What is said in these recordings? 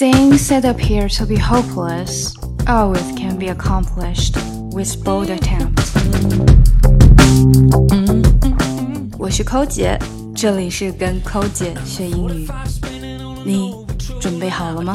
Things that appear to be hopeless always can be accomplished with bold attempt. 我是抠姐，这里是跟抠姐学英语。你准备好了吗？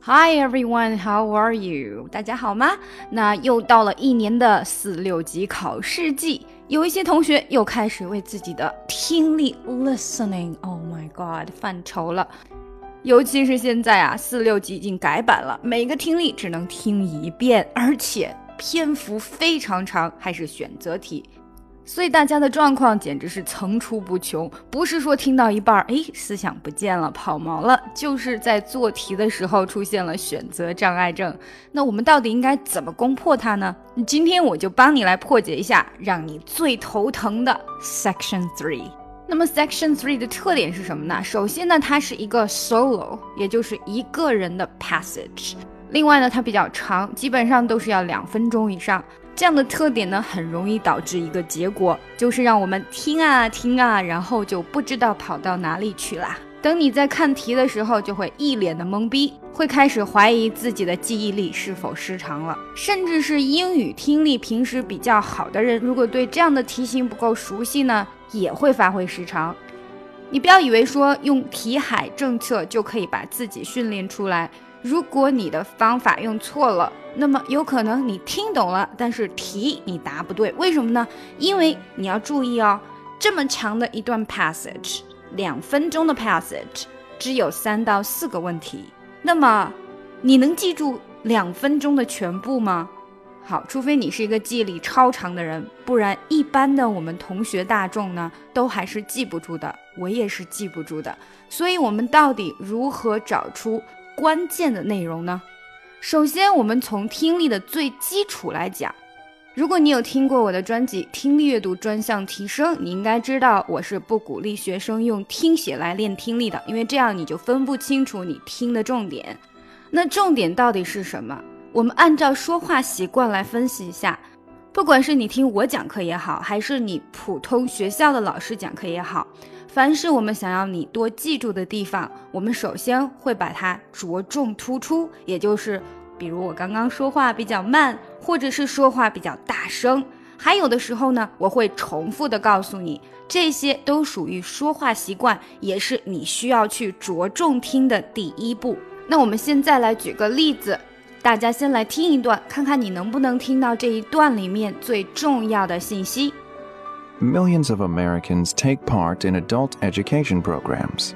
Hi everyone, how are you？大家好吗？那又到了一年的四六级考试季。 有一些同学又开始为自己的听力 listening，oh my god，犯愁了。尤其是现在啊，四六级已经改版了，每个听力只能听一遍，而且篇幅非常长，还是选择题。所以大家的状况简直是层出不穷，不是说听到一半儿，哎，思想不见了，跑毛了，就是在做题的时候出现了选择障碍症。那我们到底应该怎么攻破它呢？今天我就帮你来破解一下，让你最头疼的 Section Three。那么 Section Three 的特点是什么呢？首先呢，它是一个 solo，也就是一个人的 passage。另外呢，它比较长，基本上都是要两分钟以上。这样的特点呢，很容易导致一个结果，就是让我们听啊听啊，然后就不知道跑到哪里去啦。等你在看题的时候，就会一脸的懵逼，会开始怀疑自己的记忆力是否失常了。甚至是英语听力平时比较好的人，如果对这样的题型不够熟悉呢，也会发挥失常。你不要以为说用题海政策就可以把自己训练出来。如果你的方法用错了，那么有可能你听懂了，但是题你答不对。为什么呢？因为你要注意哦，这么长的一段 passage，两分钟的 passage，只有三到四个问题。那么你能记住两分钟的全部吗？好，除非你是一个记忆力超长的人，不然一般的我们同学大众呢，都还是记不住的。我也是记不住的。所以，我们到底如何找出？关键的内容呢？首先，我们从听力的最基础来讲。如果你有听过我的专辑《听力阅读专项提升》，你应该知道我是不鼓励学生用听写来练听力的，因为这样你就分不清楚你听的重点。那重点到底是什么？我们按照说话习惯来分析一下。不管是你听我讲课也好，还是你普通学校的老师讲课也好。凡是我们想要你多记住的地方，我们首先会把它着重突出，也就是，比如我刚刚说话比较慢，或者是说话比较大声，还有的时候呢，我会重复的告诉你，这些都属于说话习惯，也是你需要去着重听的第一步。那我们现在来举个例子，大家先来听一段，看看你能不能听到这一段里面最重要的信息。Millions of Americans take part in adult education programs.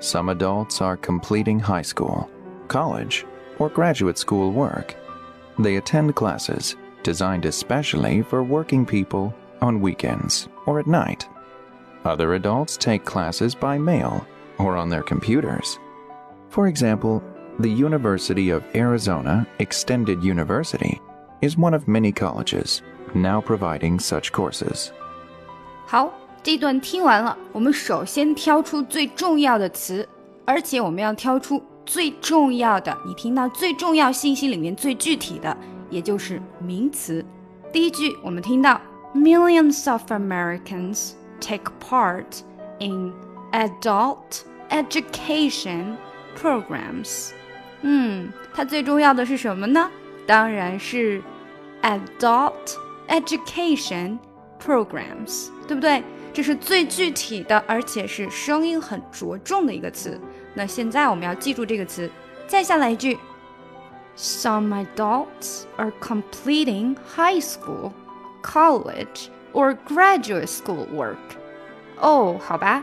Some adults are completing high school, college, or graduate school work. They attend classes designed especially for working people on weekends or at night. Other adults take classes by mail or on their computers. For example, the University of Arizona Extended University is one of many colleges now providing such courses. 好，这段听完了，我们首先挑出最重要的词，而且我们要挑出最重要的，你听到最重要信息里面最具体的，也就是名词。第一句，我们听到 millions of Americans take part in adult education programs。 嗯，它最重要的是什么呢？当然是 adult education programs。对不对？这是最具体的，而且是声音很着重的一个词。那现在我们要记住这个词。再下来一句：Some adults are completing high school, college, or graduate school work. 哦，好吧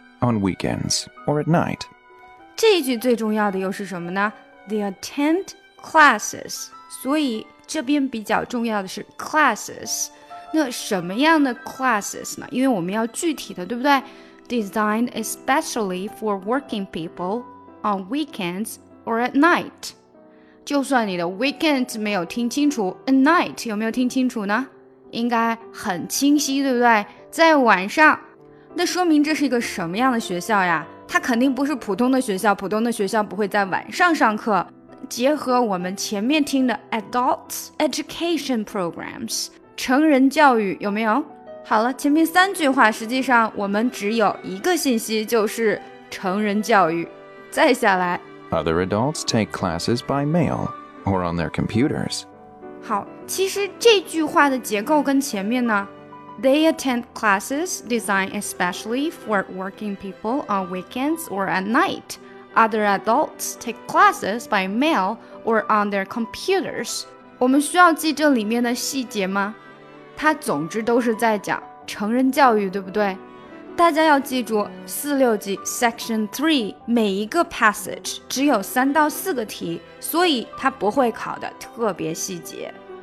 on weekends or at night。这一句最重要的又是什么呢？They attend classes，所以这边比较重要的是 classes。那什么样的 classes 呢？因为我们要具体的，对不对？ designed especially for working people on weekends or at night。就算你的 weekend 没有听清楚，at night 有没有听清楚呢？应该很清晰，对不对？在晚上， 那说明这是一个什么样的学校呀？它肯定不是普通的学校，普通的学校不会在晚上上课。结合我们前面听的 adult education programs 成人教育有没有？好了，前面三句话实际上我们只有一个信息，就是成人教育。再下来，Other adults take classes by mail or on their computers。好，其实这句话的结构跟前面呢 ，They attend classes designed especially for working people on weekends or at night。Other adults take classes by mail or on their computers。我们需要记这里面的细节吗？它总之都是在讲成人教育，对不对？大家要记住，四六级 Section Three 每一个 passage 只有三到四个题，所以它不会考的特别细节。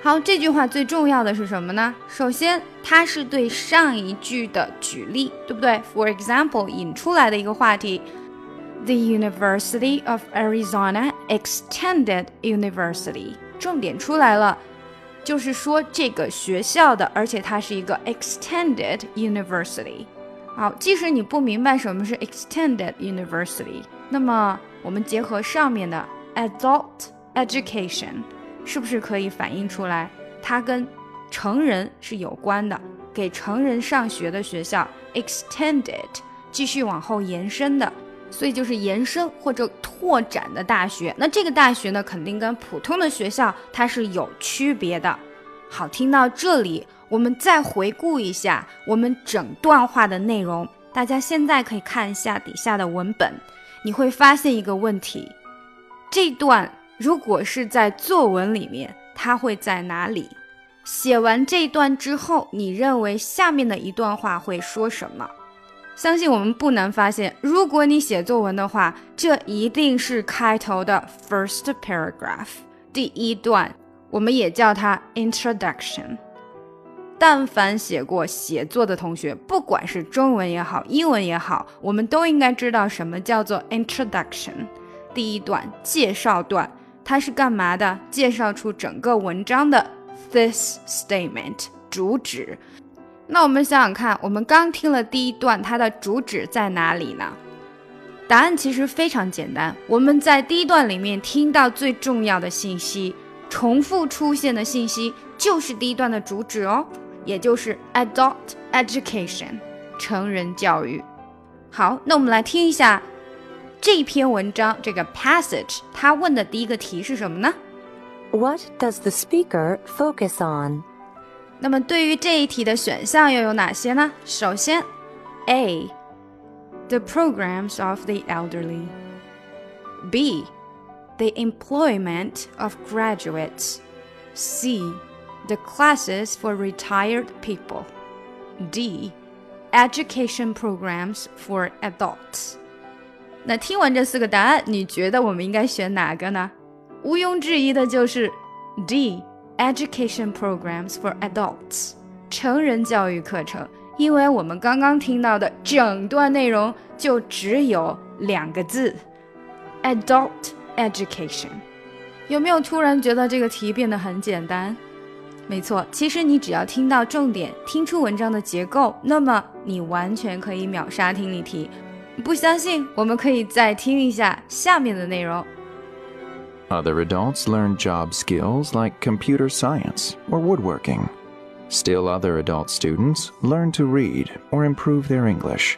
好，这句话最重要的是什么呢？首先，它是对上一句的举例，对不对？For example，引出来的一个话题。the University of Arizona Extended University，重点出来了，就是说这个学校的，而且它是一个 Extended University。好，即使你不明白什么是 Extended University，那么我们结合上面的 Adult Education，是不是可以反映出来，它跟成人是有关的，给成人上学的学校 Extended，继续往后延伸的。所以就是延伸或者拓展的大学，那这个大学呢，肯定跟普通的学校它是有区别的。好，听到这里，我们再回顾一下我们整段话的内容。大家现在可以看一下底下的文本，你会发现一个问题：这段如果是在作文里面，它会在哪里？写完这一段之后，你认为下面的一段话会说什么？相信我们不难发现，如果你写作文的话，这一定是开头的 first paragraph 第一段，我们也叫它 introduction。但凡写过写作的同学，不管是中文也好，英文也好，我们都应该知道什么叫做 introduction，第一段介绍段，它是干嘛的？介绍出整个文章的 this statement 主旨。那我们想想看，我们刚听了第一段，它的主旨在哪里呢？答案其实非常简单，我们在第一段里面听到最重要的信息，重复出现的信息就是第一段的主旨哦，也就是 adult education，成人教育。好，那我们来听一下这篇文章这个 passage，它问的第一个题是什么呢？What does the speaker focus on？那么对于这一题的选项又有哪些呢？首先，A。The programs of the elderly. B. The employment of graduates. C. The classes for retired people. D. Education programs for adults. 那听完这四个答案，你觉得我们应该选哪个呢？毋庸置疑的就是 D。Education programs for adults，成人教育课程。因为我们刚刚听到的整段内容就只有两个字：adult education。有没有突然觉得这个题变得很简单？没错，其实你只要听到重点，听出文章的结构，那么你完全可以秒杀听力题。不相信，我们可以再听一下下面的内容。Other adults learn job skills like computer science or woodworking. Still, other adult students learn to read or improve their English.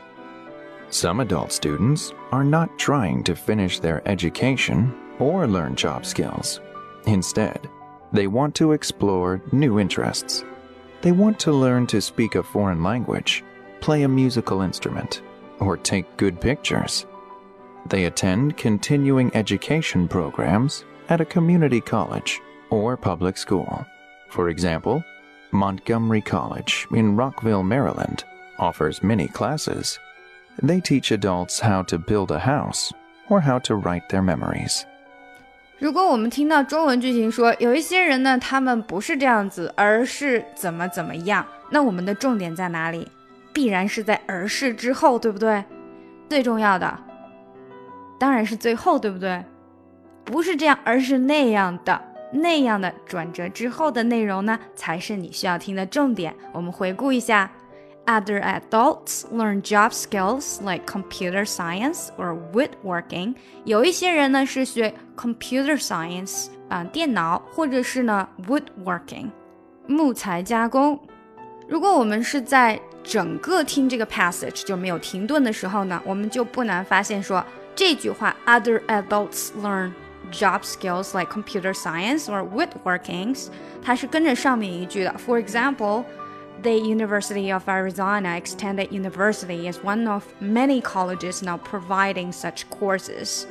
Some adult students are not trying to finish their education or learn job skills. Instead, they want to explore new interests. They want to learn to speak a foreign language, play a musical instrument, or take good pictures. They attend continuing education programs at a community college or public school. For example, Montgomery College in Rockville, Maryland offers many classes. They teach adults how to build a house or how to write their memories. 如果我们听到中文剧情说有一些人呢，他们不是这样子，而是怎么怎么样，那我们的重点在哪里？ 必然是在而是之后，对不对？最重要的当然是最后，对不对？不是这样，而是那样的。那样的转折之后的内容呢，才是你需要听的重点。我们回顾一下：Other adults learn job skills like computer science or woodworking。有一些人呢是学 computer science 啊，电脑，或者是呢 woodworking，木材加工。如果我们是在整个听这个 passage 就没有停顿的时候呢，我们就不难发现说这句话 other adults learn job skills like computer science or woodworkings，它是跟着上面一句的。For example。The University of Arizona Extended University is one of many colleges now providing such courses.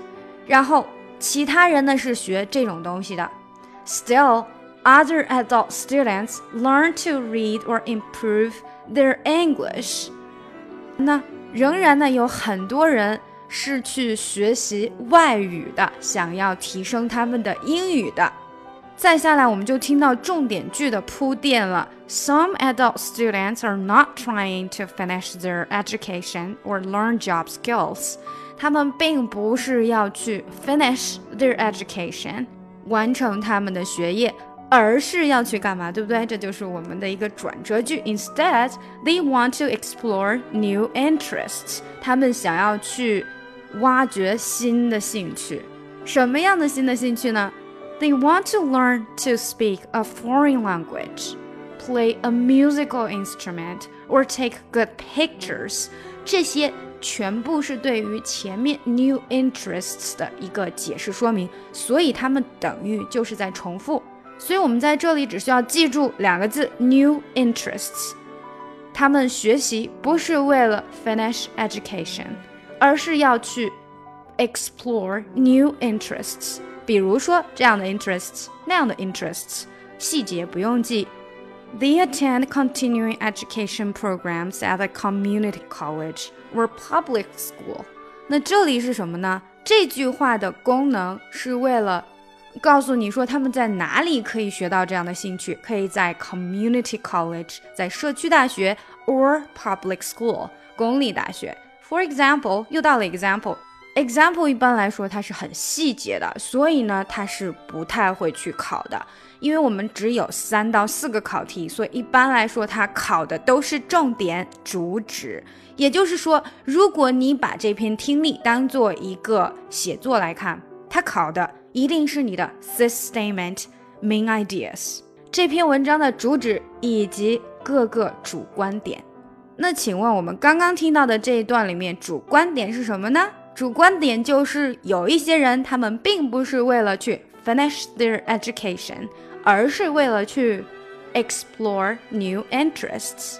然后其他人呢是学这种东西的。Still, other adult students learn to read or improve their English。那仍然呢，有很多人是去学习外语的，想要提升他们的英语的。再下来，我们就听到重点句的铺垫了。Some adult students are not trying to finish their education or learn job skills。他们并不是要去 finish their education，完成他们的学业。而是要去干嘛，对不对？这就是我们的一个转折句。Instead, they want to explore new interests。他们想要去挖掘新的兴趣。什么样的新的兴趣呢？They want to learn to speak a foreign language, play a musical instrument, or take good pictures。这些全部是对于前面 new interests 的一个解释说明，所以它们等于就是在重复。 所以我们在这里只需要记住两个字：new interests。他们学习不是为了 finish education，而是要去 explore new interests。比如说这样的 interests，那样的 interests，细节不用记。They attend continuing education programs at a community college or public school。那这里是什么呢？这句话的功能是为了 告诉你说他们在哪里可以学到这样的兴趣，可以在 community college，在社区大学 or public school 公立大学。For example，又到了 example。example 一般来说它是很细节的，所以呢它是不太会去考的，因为我们只有三到四个考题，所以一般来说它考的都是重点主旨。也就是说，如果你把这篇听力当做一个写作来看，它考的。一定是你的 this statement main ideas 这篇文章的主旨以及各个主观点。那请问我们刚刚听到的这一段里面，主观点是什么呢？主观点就是有一些人他们并不是为了去 finish their education，而是为了去 explore new interests。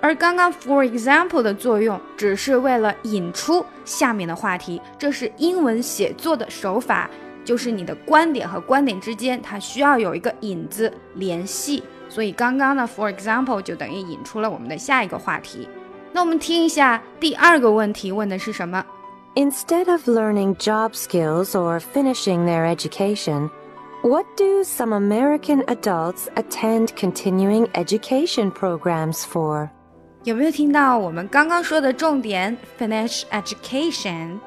而刚刚 for example 的作用只是为了引出下面的话题，这是英文写作的手法。就是你的观点和观点之间，它需要有一个引子联系，所以刚刚呢，for example 就等于引出了我们的下一个话题。那我们听一下第二个问题问的是什么？Instead of learning job skills or finishing their education, what do some American adults attend continuing education programs for？有没有听到我们刚刚说的重点？Finish education。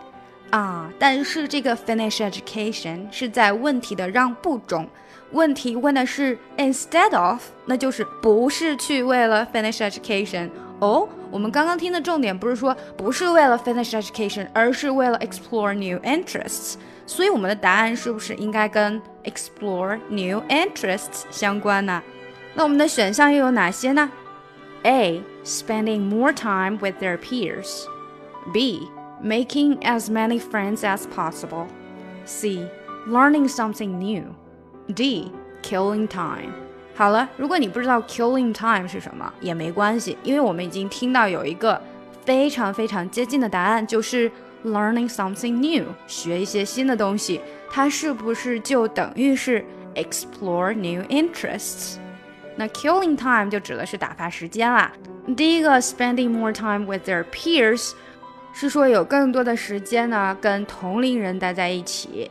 啊，但是这个 finish education 是在问题的让步中，问题问的是 instead of，那就是不是去为了 finish education 哦。我们刚刚听的重点不是说不是为了 finish education，而是为了 explore new interests。所以我们的答案是不是应该跟 explore new interests 相关呢？那我们的选项又有哪些呢？A spending more time with their peers。B making as many friends as possible. C. Learning something new. D. Killing time. 好了，如果你不知道 killing time 是什么也没关系，因为我们已经听到有一个非常非常接近的答案，就是 learning something new，学一些新的东西。 它是不是就等于是 explore new interests？那 killing time 就指的是打发时间啦。第一个 spending more time with their peers 是说有更多的时间呢跟同龄人待在一起。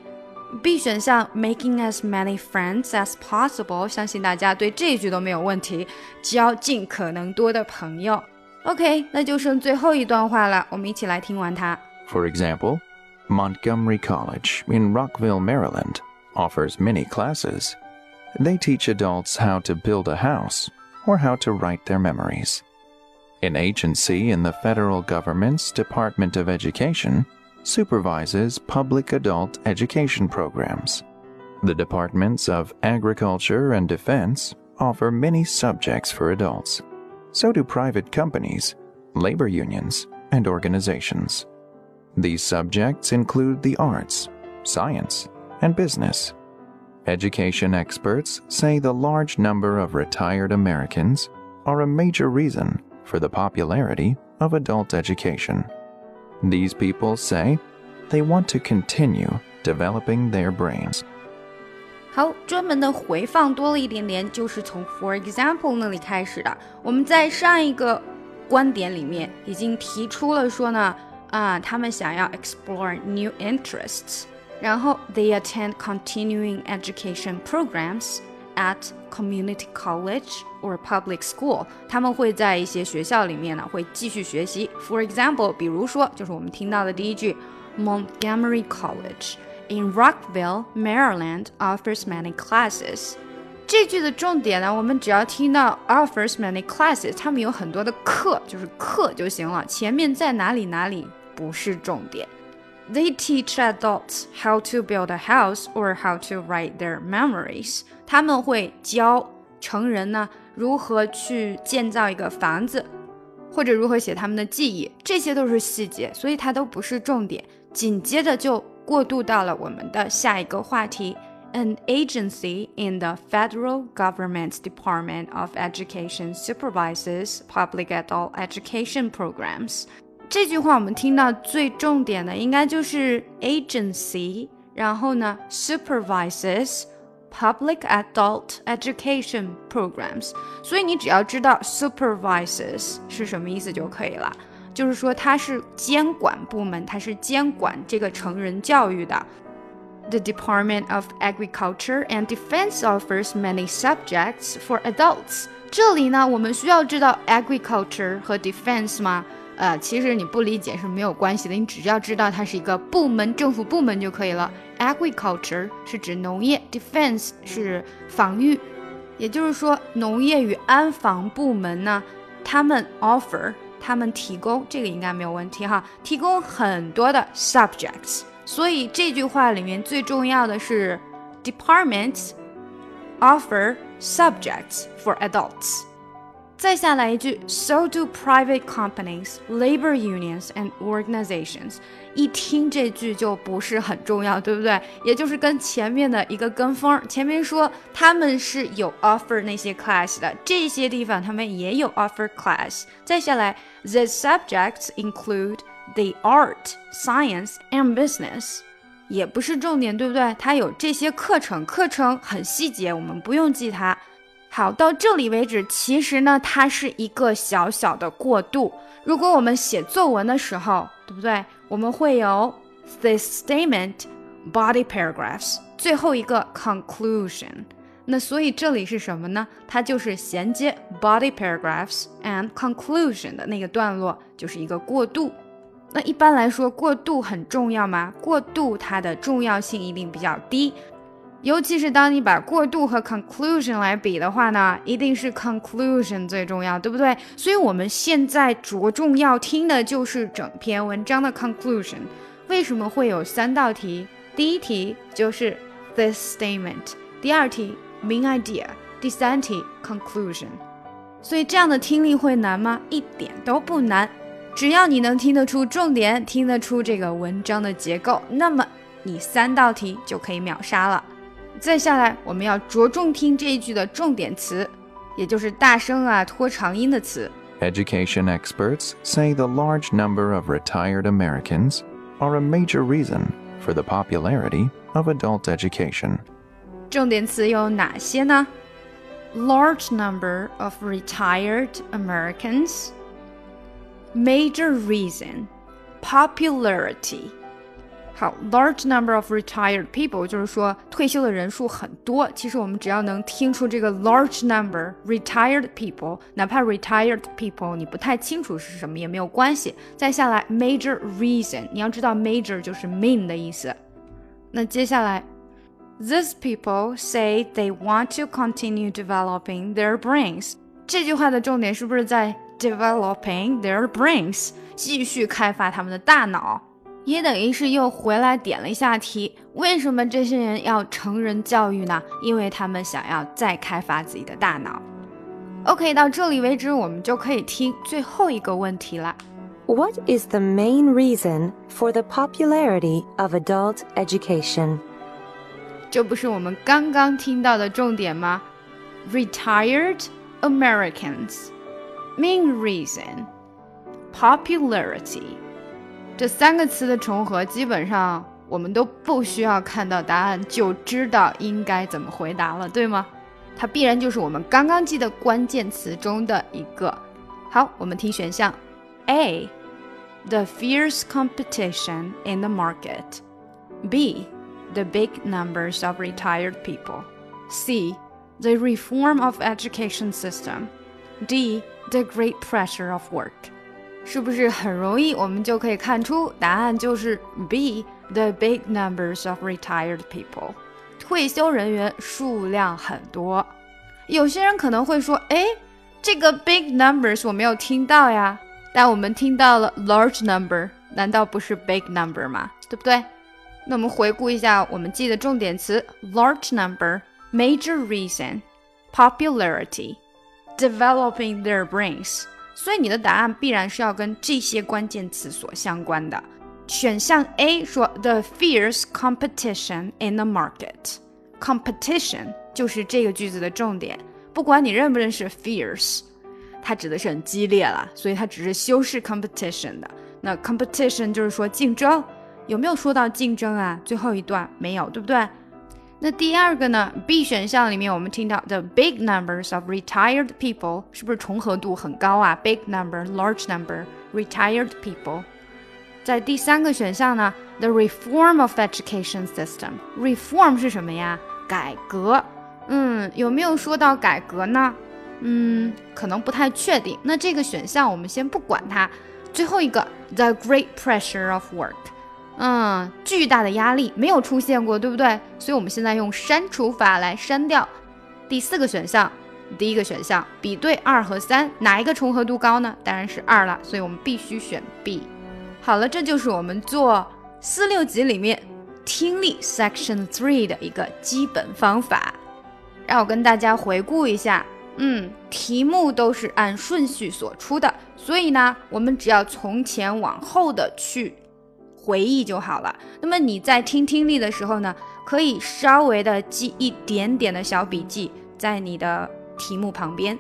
B 选项 making as many friends as possible，相信大家对这句都没有问题，交尽可能多的朋友。OK，那就剩最后一段话了，我们一起来听完它。For example, Montgomery College in Rockville, Maryland offers many classes. They teach adults how to build a house or how to write their memories. An agency in the federal government's Department of Education supervises public adult education programs. The departments of Agriculture and Defense offer many subjects for adults. So do private companies, labor unions, and organizations. These subjects include the arts, science, and business. Education experts say the large number of retired Americans are a major reason for the popularity of adult education. These people say they want to continue developing their brains. 好，专门的回放多了一点点，就是从 for example 那里开始的。我们在上一个观点里面已经提出了说呢，啊，他们想要 explore new interests，然后 they attend continuing education programs at community college or public school，他们会在一些学校里面呢会继续学习。For example，比如说就是我们听到的第一句，Montgomery College in Rockville, Maryland offers many classes。这句的重点呢，我们只要听到 offers many classes，他们有很多的课，就是课就行了，前面在哪里哪里不是重点。 They teach adults how to build a house or how to write their memories。他们会教成人呢如何去建造一个房子，或者如何写他们的记忆，这些都是细节，所以它都不是重点。紧接着就过渡到了我们的下一个话题，An agency in the federal government's Department of Education supervises public adult education programs。 这句话我们听到最重点的应该就是 agency，然后呢 supervises public adult education programs。所以你只要知道 supervises 是什么意思就可以了。就是说它是监管部门，它是监管这个成人教育的。The Department of Agriculture and Defense offers many subjects for adults。这里呢，我们需要知道 agriculture 和 defense 吗？ 呃，其实你不理解是没有关系的，你只要知道它是一个部门，政府部门就可以了。Agriculture 是指农业，defense 是防御，也就是说，农业与安防部门呢，他们 offer。他们提供这个应该没有问题哈，提供很多的 subjects，所以这句话里面最重要的是 departments offer subjects for adults。再下来一句，so do private companies, labor unions and organizations。一听这句就不是很重要，对不对？也就是跟前面的一个跟风。前面说他们是有 offer 那些 class 的，这些地方他们也有 offer class。再下来，the subjects include the art, science and business。也不是重点，对不对？它有这些课程，课程很细节，我们不用记它。好，到这里为止，其实呢，它是一个小小的过渡。如果我们写作文的时候，对不对？我们会有 this statement, body paragraphs，最后一个 conclusion。那所以这里是什么呢？它就是衔接 body paragraphs and conclusion 的那个段落，就是一个过渡。那一般来说，过渡很重要吗？过渡它的重要性一定比较低。尤其是当你把过渡和 conclusion 来比的话呢，一定是 conclusion 最重要，对不对？所以我们现在着重要听的就是整篇文章的 conclusion。为什么会有三道题？第一题就是 this statement，第二题 main idea，第三题 conclusion。所以这样的听力会难吗？一点都不难，只要你能听得出重点，听得出这个文章的结构，那么你三道题就可以秒杀了。再下来，我们要着重听这一句的重点词，也就是大声啊、拖长音的词。Education experts say the large number of retired Americans are a major reason for the popularity of adult education. 重点词有哪些呢？Large number of retired Americans. Major reason, popularity. 好，large number of retired people 就是说退休的人数很多。其实我们只要能听出这个 large number retired people，哪怕 retired people 你不太清楚是什么也没有关系。再下来 major reason，你要知道 major 就是 main 的意思。那接下来 these people say they want to continue developing their brains。这句话的重点是不是在 developing their brains，继续开发他们的大脑？ 也等于是又回来点了一下题。为什么这些人要成人教育呢？因为他们想要再开发自己的大脑。OK，到这里为止，我们就可以听最后一个问题了。What is the main reason for the popularity of adult education? 这不是我们刚刚听到的重点吗？Retired Americans, main reason, popularity. 这三个词的重合，基本上我们都不需要看到答案就知道应该怎么回答了，对吗？它必然就是我们刚刚记的关键词中的一个。好，我们听选项 A。The fierce competition in the market. B. The big numbers of retired people. C. The reform of education system. D. The great pressure of work. 是不是很容易，我们就可以看出答案就是 B，the big numbers of retired people，退休人员数量很多。有些人可能会说，哎，这个 big numbers 我没有听到呀，但我们听到了 large number，难道不是 big number 吗？对不对？那我们回顾一下我们记的重点词：large number，major reason，popularity，developing their brains。所以你的答案必然是要跟这些关键词所相关的。选项 A 说 the fierce competition in the market，competition 就是这个句子的重点。不管你认不认识 fierce，它指的是很激烈了，所以它只是修饰 competition 的。那 competition 就是说竞争，有没有说到竞争啊？最后一段没有，对不对？那第二个呢？B 选项里面我们听到 the big numbers of retired people 是不是重合度很高啊？big number, large number, retired people。在第三个选项呢，the reform of education system。reform 是什么呀？改革。嗯，有没有说到改革呢？嗯，可能不太确定。那这个选项我们先不管它。最后一个，the great pressure of work。嗯，巨大的压力没有出现过，对不对？所以我们现在用删除法来删掉第四个选项。第一个选项比对二和三，哪一个重合度高呢？当然是二了，所以我们必须选 B。好了，这就是我们做四六级里面听力 Section Three 的一个基本方法。让我跟大家回顾一下，嗯，题目都是按顺序所出的，所以呢，我们只要从前往后的去。回忆就好了。那么你在听听力的时候呢，可以稍微的记一点点的小笔记在你的题目旁边。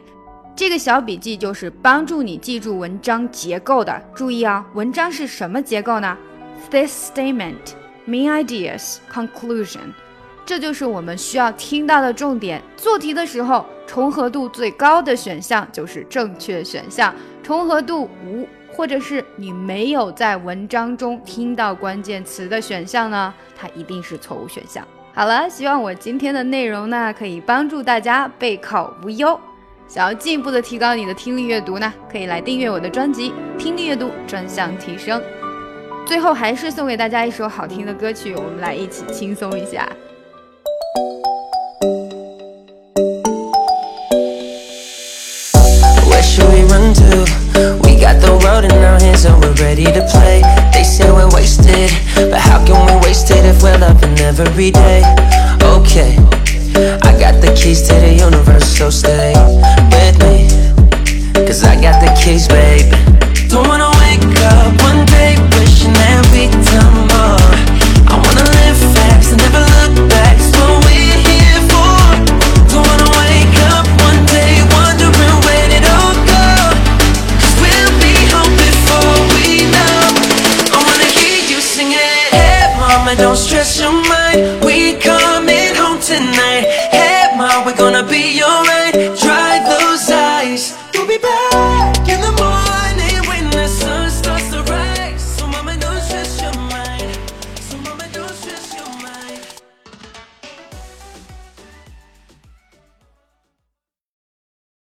这个小笔记就是帮助你记住文章结构的。注意啊，文章是什么结构呢？This statement, main ideas, conclusion，这就是我们需要听到的重点。做题的时候，重合度最高的选项就是正确选项，重合度无。或者是你没有在文章中听到关键词的选项呢？它一定是错误选项。好了，希望我今天的内容呢，可以帮助大家备考无忧。想要进一步的提高你的听力阅读呢，可以来订阅我的专辑《听力阅读专项提升》。最后还是送给大家一首好听的歌曲，我们来一起轻松一下。Got the world in our hands and we're ready to play They say we're wasted, but how can we waste it if we're loving every day? Okay, I got the keys to the universe, so stay